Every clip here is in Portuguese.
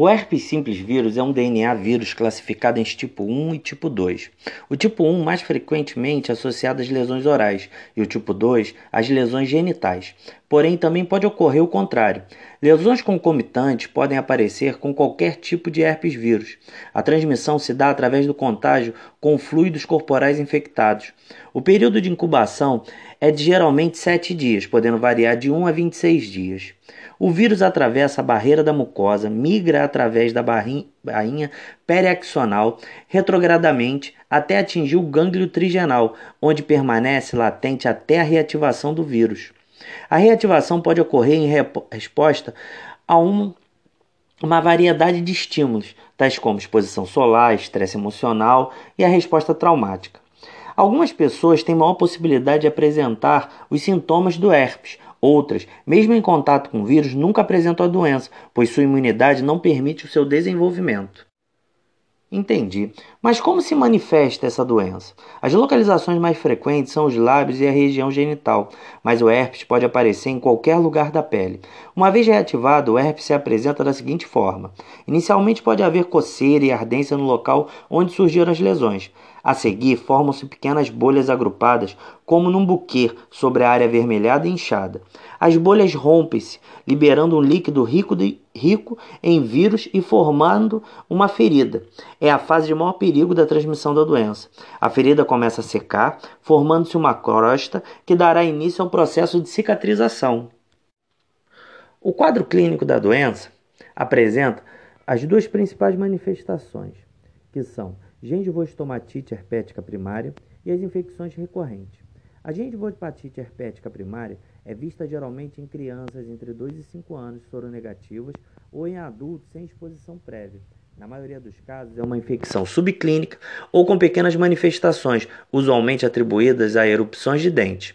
O herpes simples vírus é um DNA vírus classificado em tipo 1 e tipo 2. O tipo 1 mais frequentemente associado às lesões orais e o tipo 2 às lesões genitais. Porém, também pode ocorrer o contrário. Lesões concomitantes podem aparecer com qualquer tipo de herpes vírus. A transmissão se dá através do contágio com fluidos corporais infectados. O período de incubação é de geralmente 7 dias, podendo variar de 1 a 26 dias. O vírus atravessa a barreira da mucosa, migra através da bainha periaxonal retrogradamente até atingir o gânglio trigenal, onde permanece latente até a reativação do vírus. A reativação pode ocorrer em resposta a um, uma variedade de estímulos, tais como exposição solar, estresse emocional e a resposta traumática. Algumas pessoas têm maior possibilidade de apresentar os sintomas do herpes, Outras, mesmo em contato com o vírus, nunca apresentam a doença, pois sua imunidade não permite o seu desenvolvimento. Entendi. Mas como se manifesta essa doença? As localizações mais frequentes são os lábios e a região genital, mas o herpes pode aparecer em qualquer lugar da pele. Uma vez reativado, o herpes se apresenta da seguinte forma: inicialmente pode haver coceira e ardência no local onde surgiram as lesões. A seguir, formam-se pequenas bolhas agrupadas, como num buquê, sobre a área avermelhada e inchada. As bolhas rompem-se, liberando um líquido rico, de, rico em vírus e formando uma ferida. É a fase de maior perigo da transmissão da doença. A ferida começa a secar, formando-se uma crosta que dará início ao processo de cicatrização. O quadro clínico da doença apresenta as duas principais manifestações, que são gengivostomatite herpética primária e as infecções recorrentes. A gengivopatite herpética primária é vista geralmente em crianças entre 2 e 5 anos soronegativas ou em adultos sem exposição prévia. Na maioria dos casos, é uma infecção subclínica ou com pequenas manifestações, usualmente atribuídas a erupções de dente.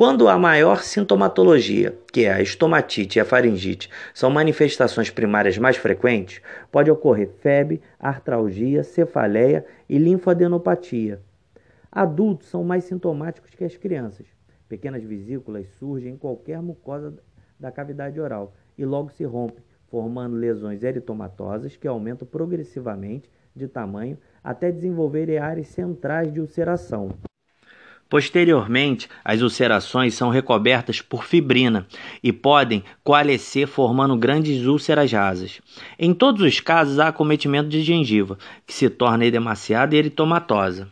Quando a maior sintomatologia, que é a estomatite e a faringite, são manifestações primárias mais frequentes, pode ocorrer febre, artralgia, cefaleia e linfadenopatia. Adultos são mais sintomáticos que as crianças. Pequenas vesículas surgem em qualquer mucosa da cavidade oral e logo se rompem, formando lesões eritomatosas que aumentam progressivamente de tamanho até desenvolverem áreas centrais de ulceração. Posteriormente, as ulcerações são recobertas por fibrina e podem coalescer formando grandes úlceras rasas. Em todos os casos, há acometimento de gengiva, que se torna edemaciada e eritomatosa.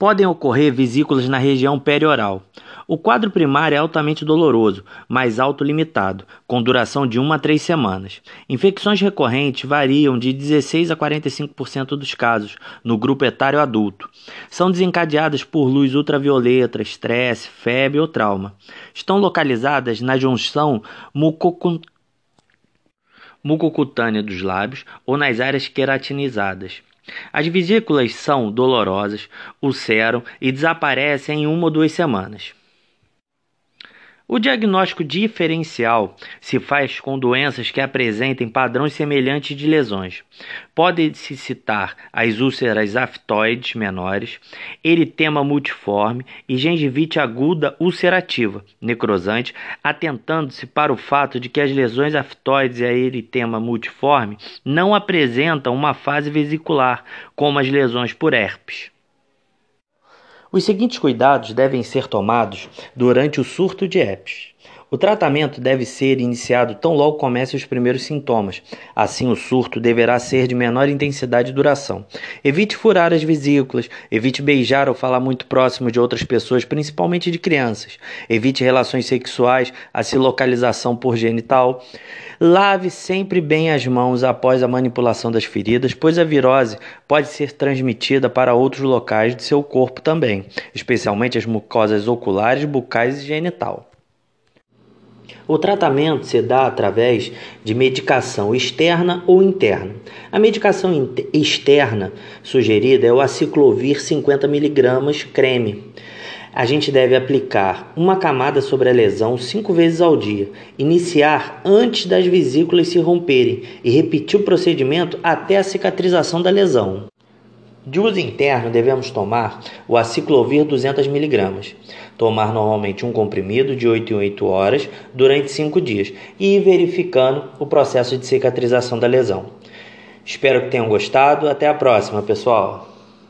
Podem ocorrer vesículas na região perioral. O quadro primário é altamente doloroso, mas autolimitado, com duração de 1 a 3 semanas. Infecções recorrentes variam de 16 a 45% dos casos no grupo etário adulto. São desencadeadas por luz ultravioleta, estresse, febre ou trauma. Estão localizadas na junção mucocutânea dos lábios ou nas áreas queratinizadas. As vesículas são dolorosas, ulceram e desaparecem em uma ou duas semanas. O diagnóstico diferencial se faz com doenças que apresentem padrões semelhantes de lesões. Pode-se citar as úlceras aftoides menores, eritema multiforme e gengivite aguda ulcerativa, necrosante, atentando-se para o fato de que as lesões aftoides e a eritema multiforme não apresentam uma fase vesicular, como as lesões por herpes. Os seguintes cuidados devem ser tomados durante o surto de herpes. O tratamento deve ser iniciado tão logo comecem os primeiros sintomas. Assim, o surto deverá ser de menor intensidade e duração. Evite furar as vesículas, evite beijar ou falar muito próximo de outras pessoas, principalmente de crianças. Evite relações sexuais, assim localização por genital. Lave sempre bem as mãos após a manipulação das feridas, pois a virose pode ser transmitida para outros locais de seu corpo também, especialmente as mucosas oculares, bucais e genital. O tratamento se dá através de medicação externa ou interna. A medicação externa sugerida é o aciclovir 50 mg creme. A gente deve aplicar uma camada sobre a lesão cinco vezes ao dia, iniciar antes das vesículas se romperem e repetir o procedimento até a cicatrização da lesão. De uso interno, devemos tomar o aciclovir 200mg. Tomar normalmente um comprimido de 8 em 8 horas durante 5 dias e ir verificando o processo de cicatrização da lesão. Espero que tenham gostado. Até a próxima, pessoal!